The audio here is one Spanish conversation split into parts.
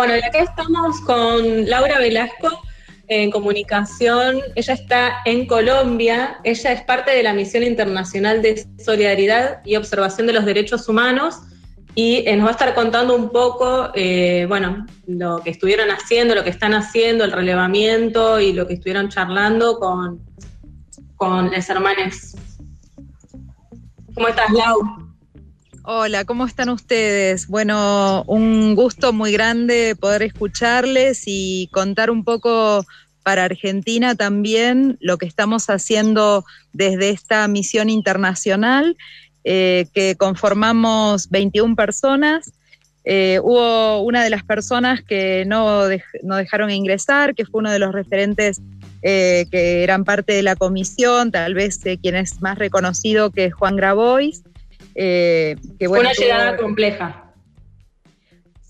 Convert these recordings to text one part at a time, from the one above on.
Bueno, y acá estamos con Laura Velasco en comunicación. Ella está en Colombia. Ella es parte de la Misión Internacional de Solidaridad y Observación de los Derechos Humanos y eh, nos va a estar contando un poco, eh, bueno, lo que estuvieron haciendo, lo que están haciendo, el relevamiento y lo que estuvieron charlando con, con los hermanos. ¿Cómo estás, Lau? Hola, ¿cómo están ustedes? Bueno, un gusto muy grande poder escucharles y contar un poco para Argentina también lo que estamos haciendo desde esta misión internacional eh, que conformamos 21 personas. Eh, hubo una de las personas que no, no, dejaron ingresar, que fue uno de los referentes eh, que eran parte de la comisión, tal vez quien es más reconocido que Juan Grabois. Que, fue una llegada compleja.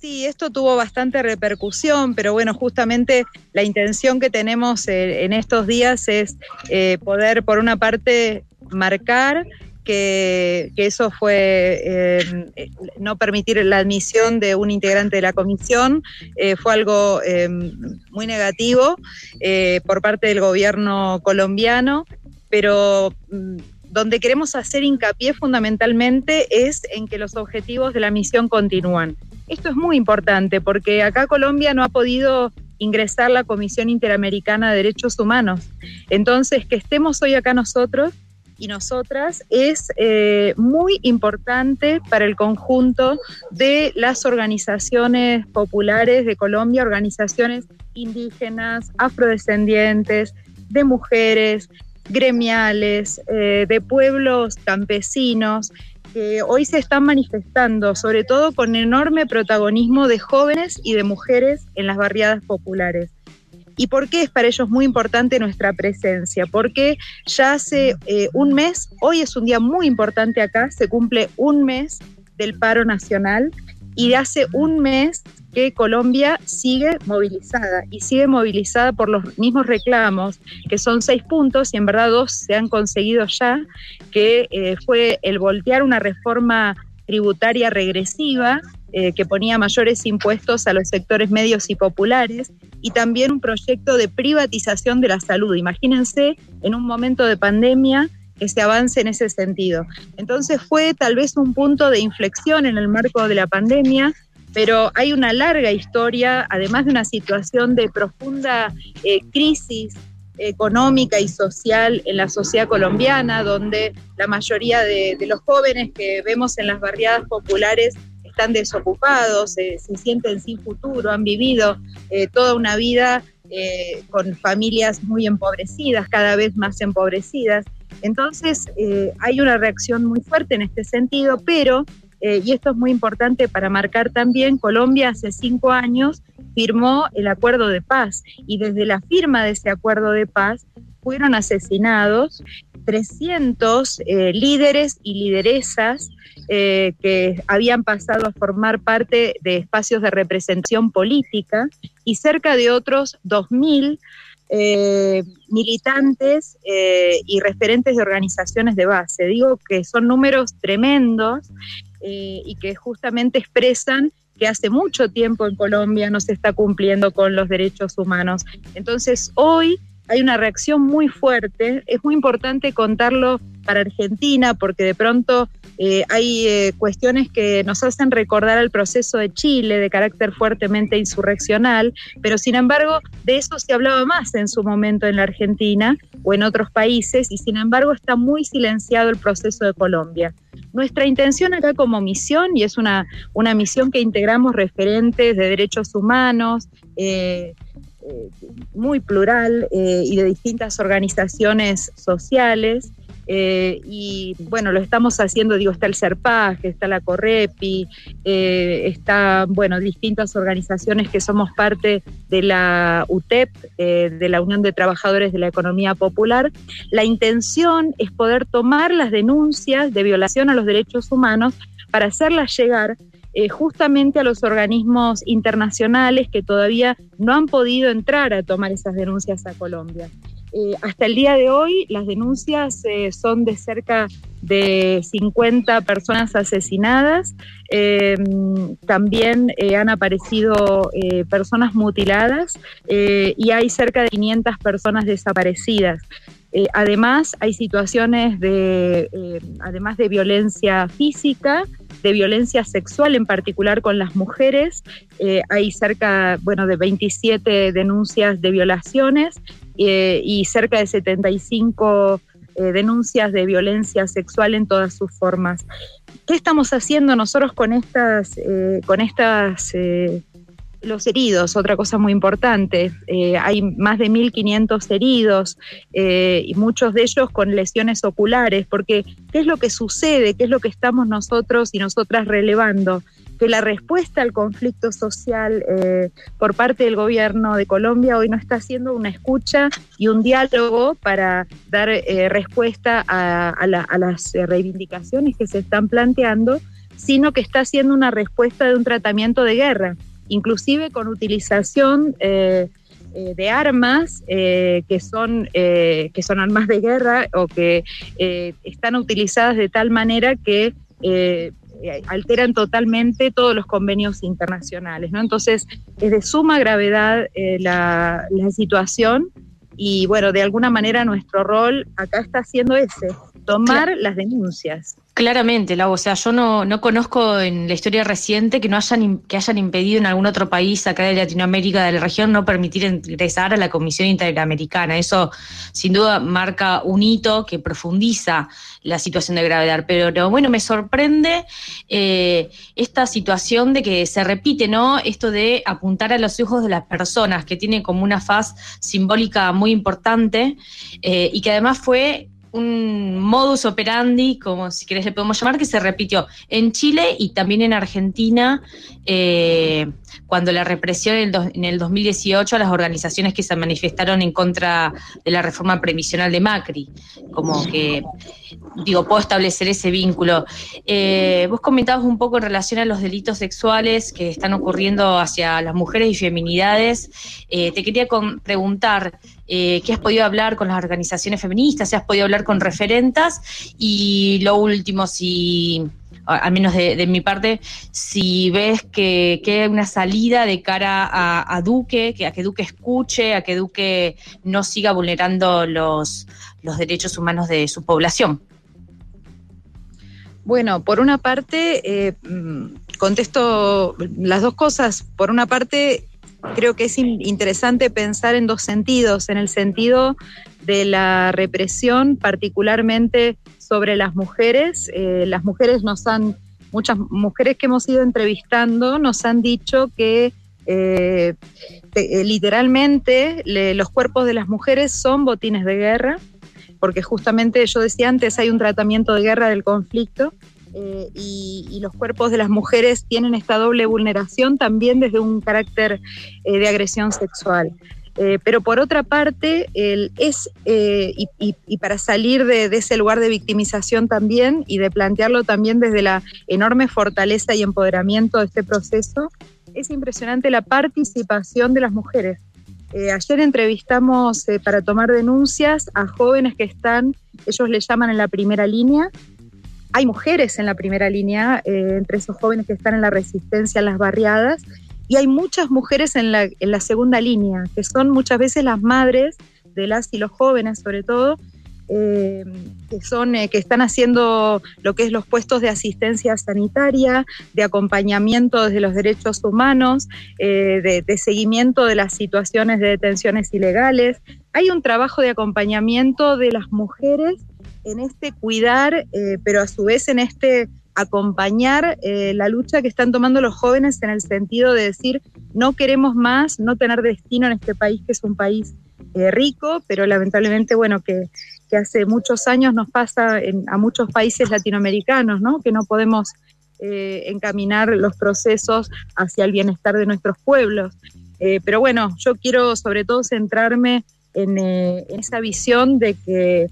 Sí, esto tuvo bastante repercusión, pero bueno, justamente la intención que tenemos en estos días es poder, por una parte, marcar que, eso fue eh, no permitir la admisión de un integrante de la comisión, eh, fue algo eh, muy negativo por parte del gobierno colombiano, pero mm, donde queremos hacer hincapié fundamentalmente es en que los objetivos de la misión continúan. Esto es muy importante porque acá Colombia no ha podido ingresar la Comisión Interamericana de Derechos Humanos. Entonces, que estemos hoy acá nosotros y nosotras es eh, muy importante para el conjunto de las organizaciones populares de Colombia, organizaciones indígenas, afrodescendientes, de mujeres, gremiales, eh, de pueblos campesinos, que hoy se están manifestando, sobre todo con enorme protagonismo de jóvenes y de mujeres en las barriadas populares. ¿Y por qué es para ellos muy importante nuestra presencia? Porque ya hace eh, un mes, hoy es un día muy importante acá, se cumple un mes del paro nacional y de hace un mes que Colombia sigue movilizada y sigue movilizada por los mismos reclamos, que son seis puntos y en verdad dos se han conseguido ya, que eh, fue el voltear una reforma tributaria regresiva eh, que ponía mayores impuestos a los sectores medios y populares y también un proyecto de privatización de la salud. Imagínense en un momento de pandemia que se avance en ese sentido. Entonces fue tal vez un punto de inflexión en el marco de la pandemia, pero hay una larga historia, además de una situación de profunda eh, crisis económica y social en la sociedad colombiana, donde la mayoría de, los jóvenes que vemos en las barriadas populares están desocupados, se sienten sin futuro, han vivido eh, toda una vida eh, con familias muy empobrecidas, cada vez más empobrecidas. Entonces eh, hay una reacción muy fuerte en este sentido, pero, y esto es muy importante para marcar también, Colombia hace cinco años firmó el acuerdo de paz y desde la firma de ese acuerdo de paz fueron asesinados 300 líderes y lideresas eh, que habían pasado a formar parte de espacios de representación política y cerca de otros 2.000 eh, militantes eh, y referentes de organizaciones de base. Digo que son números tremendos y que justamente expresan que hace mucho tiempo en Colombia no se está cumpliendo con los derechos humanos. Entonces, hoy hay una reacción muy fuerte. Es muy importante contarlo para Argentina porque de pronto eh, hay eh, cuestiones que nos hacen recordar el proceso de Chile de carácter fuertemente insurreccional, pero sin embargo de eso se hablaba más en su momento en la Argentina o en otros países y sin embargo está muy silenciado el proceso de Colombia. Nuestra intención acá como misión, y es una, una misión que integramos referentes de derechos humanos, eh, muy plural eh, y de distintas organizaciones sociales. Eh, y bueno, lo estamos haciendo, digo, está el CERPAG, está la Correpi, está, bueno, distintas organizaciones que somos parte de la UTEP, de la Unión de Trabajadores de la Economía Popular. La intención es poder tomar las denuncias de violación a los derechos humanos para hacerlas llegar eh, justamente a los organismos internacionales que todavía no han podido entrar a tomar esas denuncias a Colombia. Eh, hasta el día de hoy las denuncias eh, son de cerca de 50 personas asesinadas. También han aparecido personas mutiladas y hay cerca de 500 personas desaparecidas. Además, hay situaciones de, además de violencia física, de violencia sexual, en particular con las mujeres. hay cerca, bueno, de 27 denuncias de violaciones eh, y cerca de 75 eh, denuncias de violencia sexual en todas sus formas. ¿Qué estamos haciendo nosotros con estas, eh, con estas los heridos, otra cosa muy importante. hay más de 1.500 heridos y muchos de ellos con lesiones oculares, porque ¿qué es lo que sucede? ¿Qué es lo que estamos nosotros y nosotras relevando? que la respuesta al conflicto social eh, por parte del gobierno de Colombia hoy no está haciendo una escucha y un diálogo para dar eh, respuesta a, las reivindicaciones que se están planteando, sino que está haciendo una respuesta de un tratamiento de guerra, inclusive con utilización eh, de armas que, son, que son armas de guerra o que están utilizadas de tal manera que eh, alteran totalmente todos los convenios internacionales. ¿no? Entonces, es de suma gravedad eh, la, la situación y bueno, de alguna manera nuestro rol acá está siendo ese, tomar las denuncias. Claramente, Lau, o sea, yo no, no conozco en la historia reciente que no hayan que hayan impedido en algún otro país acá de Latinoamérica, de la región, no permitir ingresar a la Comisión Interamericana. Eso sin duda marca un hito que profundiza la situación de gravedad. Pero bueno, me sorprende eh, esta situación de que se repite, ¿no? Esto de apuntar a los ojos de las personas, que tiene como una faz simbólica muy importante eh, y que además fue un modus operandi, como si querés le podemos llamar, que se repitió en Chile y también en Argentina, eh, cuando la represión en el, 2018 a las organizaciones que se manifestaron en contra de la reforma previsional de Macri, como que, digo, puedo establecer ese vínculo. Eh, vos comentabas un poco en relación a los delitos sexuales que están ocurriendo hacia las mujeres y feminidades. Eh, te quería preguntar, eh, ¿qué has podido hablar con las organizaciones feministas? ¿Si has podido hablar con referentas? Y lo último, si al menos de, mi parte, si ves que, una salida de cara a, Duque, que, a que Duque escuche, a que Duque no siga vulnerando los, los derechos humanos de su población. Bueno, por una parte, eh, mm, contesto las dos cosas. Por una parte, creo que es interesante pensar en dos sentidos, en el sentido de la represión, particularmente sobre las mujeres. Eh, las mujeres nos han, muchas mujeres que hemos ido entrevistando nos han dicho que eh, eh, literalmente los cuerpos de las mujeres son botines de guerra, porque justamente yo decía antes, hay un tratamiento de guerra del conflicto. Y, los cuerpos de las mujeres tienen esta doble vulneración también desde un carácter de agresión sexual. Eh, pero por otra parte, es, eh, y, para salir de, ese lugar de victimización también y de plantearlo también desde la enorme fortaleza y empoderamiento de este proceso, es impresionante la participación de las mujeres. Eh, ayer entrevistamos para tomar denuncias a jóvenes que están, ellos le llaman en la primera línea. Hay mujeres en la primera línea, entre esos jóvenes que están en la resistencia, en las barriadas, y hay muchas mujeres en la, en la segunda línea, que son muchas veces las madres de las y los jóvenes sobre todo, eh, que, son, eh, que están haciendo lo que es los puestos de asistencia sanitaria, de acompañamiento desde los derechos humanos, eh, de, de, seguimiento de las situaciones de detenciones ilegales. Hay un trabajo de acompañamiento de las mujeres en este cuidar, pero a su vez en este acompañar eh, la lucha que están tomando los jóvenes en el sentido de decir, no queremos más, no tener destino en este país que es un país eh, rico, pero lamentablemente, bueno, que, hace muchos años nos pasa a muchos países latinoamericanos, ¿no? Que no podemos eh, encaminar los procesos hacia el bienestar de nuestros pueblos. pero bueno, yo quiero sobre todo centrarme en esa visión de que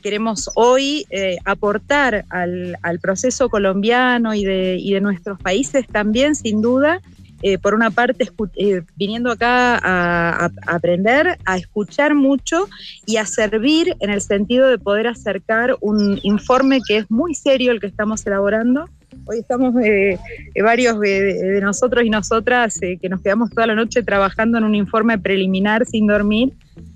queremos hoy eh, aportar al, proceso colombiano y de, nuestros países también, sin duda, eh, por una parte, eh, viniendo acá a, aprender, a escuchar mucho y a servir en el sentido de poder acercar un informe que es muy serio el que estamos elaborando. Hoy estamos eh, varios de, nosotros y nosotras que nos quedamos toda la noche trabajando en un informe preliminar sin dormir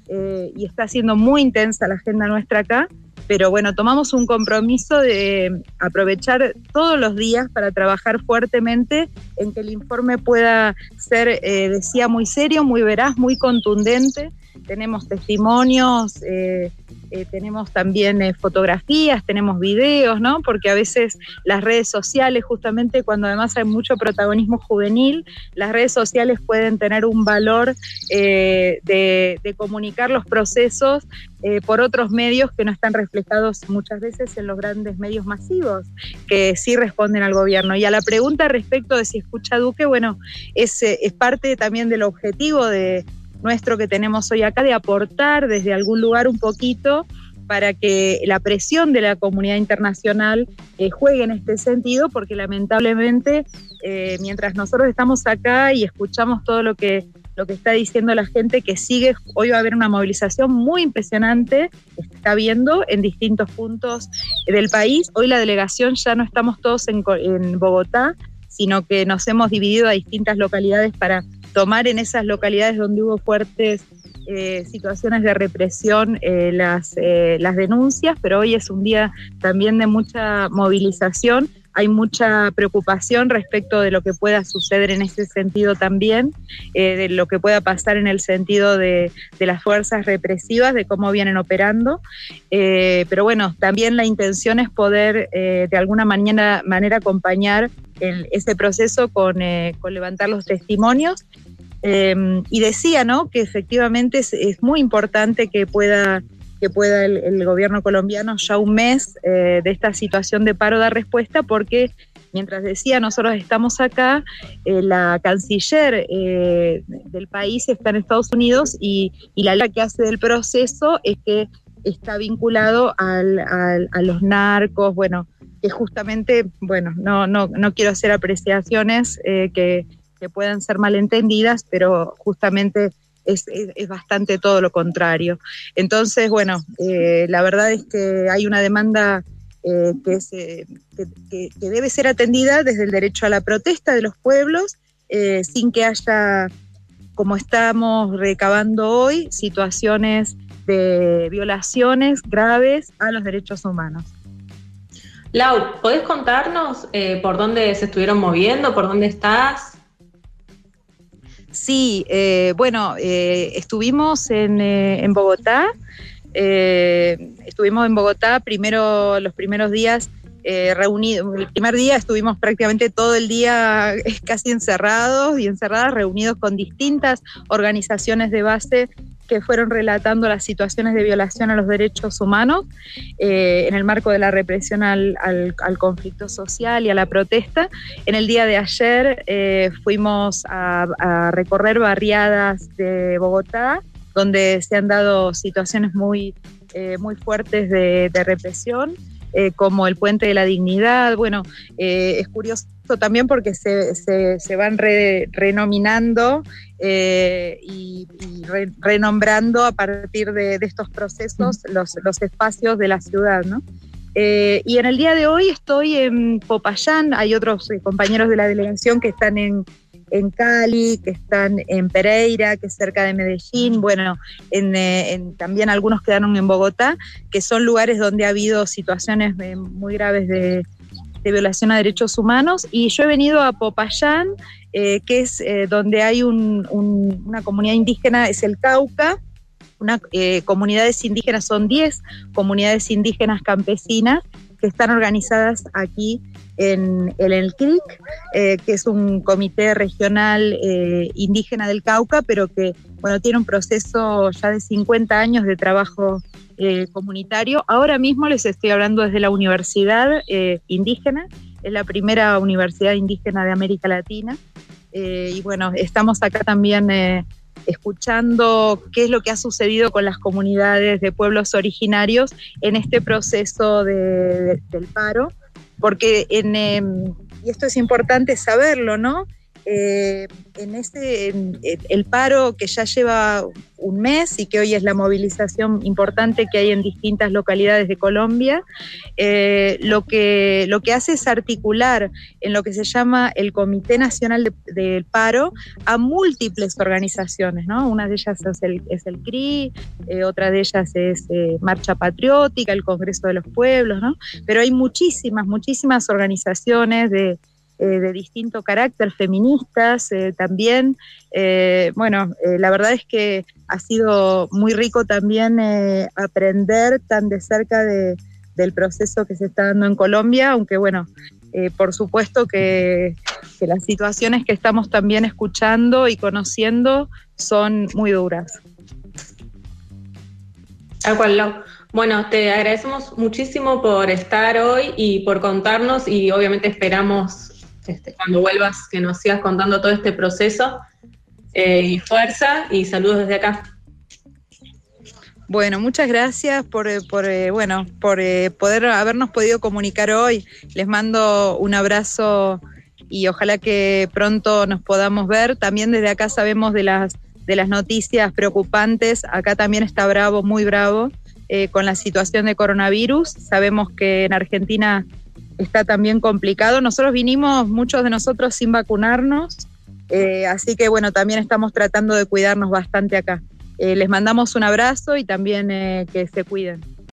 y está siendo muy intensa la agenda nuestra acá pero bueno, tomamos un compromiso de aprovechar todos los días para trabajar fuertemente en que el informe pueda ser, eh, decía, muy serio, muy veraz, muy contundente. Tenemos testimonios, eh, eh, tenemos también fotografías, tenemos videos, ¿no? Porque a veces las redes sociales, justamente cuando además hay mucho protagonismo juvenil, las redes sociales pueden tener un valor de, comunicar los procesos eh, por otros medios que no están reflejados muchas veces en los grandes medios masivos, que sí responden al gobierno. Y a la pregunta respecto de si escucha Duque, bueno, es, eh, es parte también del objetivo de nuestro que tenemos hoy acá, de aportar desde algún lugar un poquito para que la presión de la comunidad internacional eh, juegue en este sentido, porque lamentablemente mientras nosotros estamos acá y escuchamos todo lo que lo que está diciendo la gente que sigue, hoy va a haber una movilización muy impresionante, está viendo en distintos puntos del país. Hoy la delegación ya no estamos todos en, Bogotá, sino que nos hemos dividido a distintas localidades para tomar en esas localidades donde hubo fuertes eh, situaciones de represión eh, las, eh, las denuncias, pero hoy es un día también de mucha movilización hay mucha preocupación respecto de lo que pueda suceder en ese sentido también, de lo que pueda pasar en el sentido de, las fuerzas represivas, de cómo vienen operando. Pero bueno, también la intención es poder de alguna manera, manera acompañar ese proceso con, levantar los testimonios. Y decía, ¿no? Que efectivamente es muy importante que pueda que pueda el, gobierno colombiano ya un mes eh, de esta situación de paro dar respuesta porque mientras decía nosotros estamos acá, eh, la canciller eh, del país está en Estados Unidos y, la ley que hace del proceso es que está vinculado a los narcos, bueno, que justamente, bueno, no, no, no quiero hacer apreciaciones que, que puedan ser malentendidas, pero justamente es, bastante todo lo contrario. Entonces, bueno, eh, la verdad es que hay una demanda eh, eh, que, que, debe ser atendida desde el derecho a la protesta de los pueblos, sin que haya, como estamos recabando hoy, situaciones de violaciones graves a los derechos humanos. Lau, ¿podés contarnos por dónde se estuvieron moviendo, por dónde estás? Sí, eh, bueno, eh, estuvimos en, eh, Bogotá. estuvimos en Bogotá primero los primeros días reunidos. El primer día estuvimos prácticamente todo el día casi encerrados y encerradas, reunidos con distintas organizaciones de base que fueron relatando las situaciones de violación a los derechos humanos eh, en el marco de la represión al, conflicto social y a la protesta. En el día de ayer eh, fuimos a, recorrer barriadas de Bogotá, donde se han dado situaciones muy, eh, muy fuertes de, represión. Como el Puente de la Dignidad. Bueno, es curioso también porque se, se, van renominando eh, y, renombrando a partir de, estos procesos los, los, espacios de la ciudad, ¿no? Eh, y en el día de hoy estoy en Popayán, hay otros eh, compañeros de la delegación que están en, en Cali, que están en Pereira, que es cerca de Medellín, bueno, en, también algunos quedaron en Bogotá, que son lugares donde ha habido situaciones muy graves de, violación a derechos humanos. Y yo he venido a Popayán, eh, que es eh, donde hay una comunidad indígena, es el Cauca, una, eh, comunidades indígenas, son 10 comunidades indígenas campesinas que están organizadas aquí en, el CRIC, que es un comité regional indígena del Cauca, pero que bueno, tiene un proceso ya de 50 años de trabajo eh, comunitario. Ahora mismo les estoy hablando desde la Universidad eh, Indígena, es la primera universidad indígena de América Latina. Eh, y bueno, estamos acá también escuchando qué es lo que ha sucedido con las comunidades de pueblos originarios en este proceso del paro, porque en, y esto es importante saberlo, ¿no? Eh, en ese, el paro que ya lleva un mes y que hoy es la movilización importante que hay en distintas localidades de Colombia, eh, lo, que, lo que hace es articular en lo que se llama el Comité Nacional del Paro a múltiples organizaciones, ¿no? Una de ellas es el, CRI, eh, otra de ellas es Marcha Patriótica, el Congreso de los Pueblos, ¿no? Pero hay muchísimas, muchísimas organizaciones de eh, de distinto carácter, feministas eh, también. Eh, bueno, la verdad es que ha sido muy rico también aprender tan de cerca del proceso que se está dando en Colombia, aunque bueno, por supuesto que, las situaciones que estamos también escuchando y conociendo son muy duras. Bueno, te agradecemos muchísimo por estar hoy y por contarnos y obviamente esperamos este, cuando vuelvas, que nos sigas contando todo este proceso. Eh, y fuerza y saludos desde acá. Bueno, muchas gracias por, eh, eh, bueno, por poder habernos podido comunicar hoy. Les mando un abrazo y ojalá que pronto nos podamos ver. También desde acá sabemos de las, de las noticias preocupantes. Acá también está bravo, muy bravo, con la situación de coronavirus. Sabemos que en Argentina está también complicado. Nosotros vinimos, muchos de nosotros, sin vacunarnos, eh, así que bueno, también estamos tratando de cuidarnos bastante acá. Eh, les mandamos un abrazo y también eh, que se cuiden.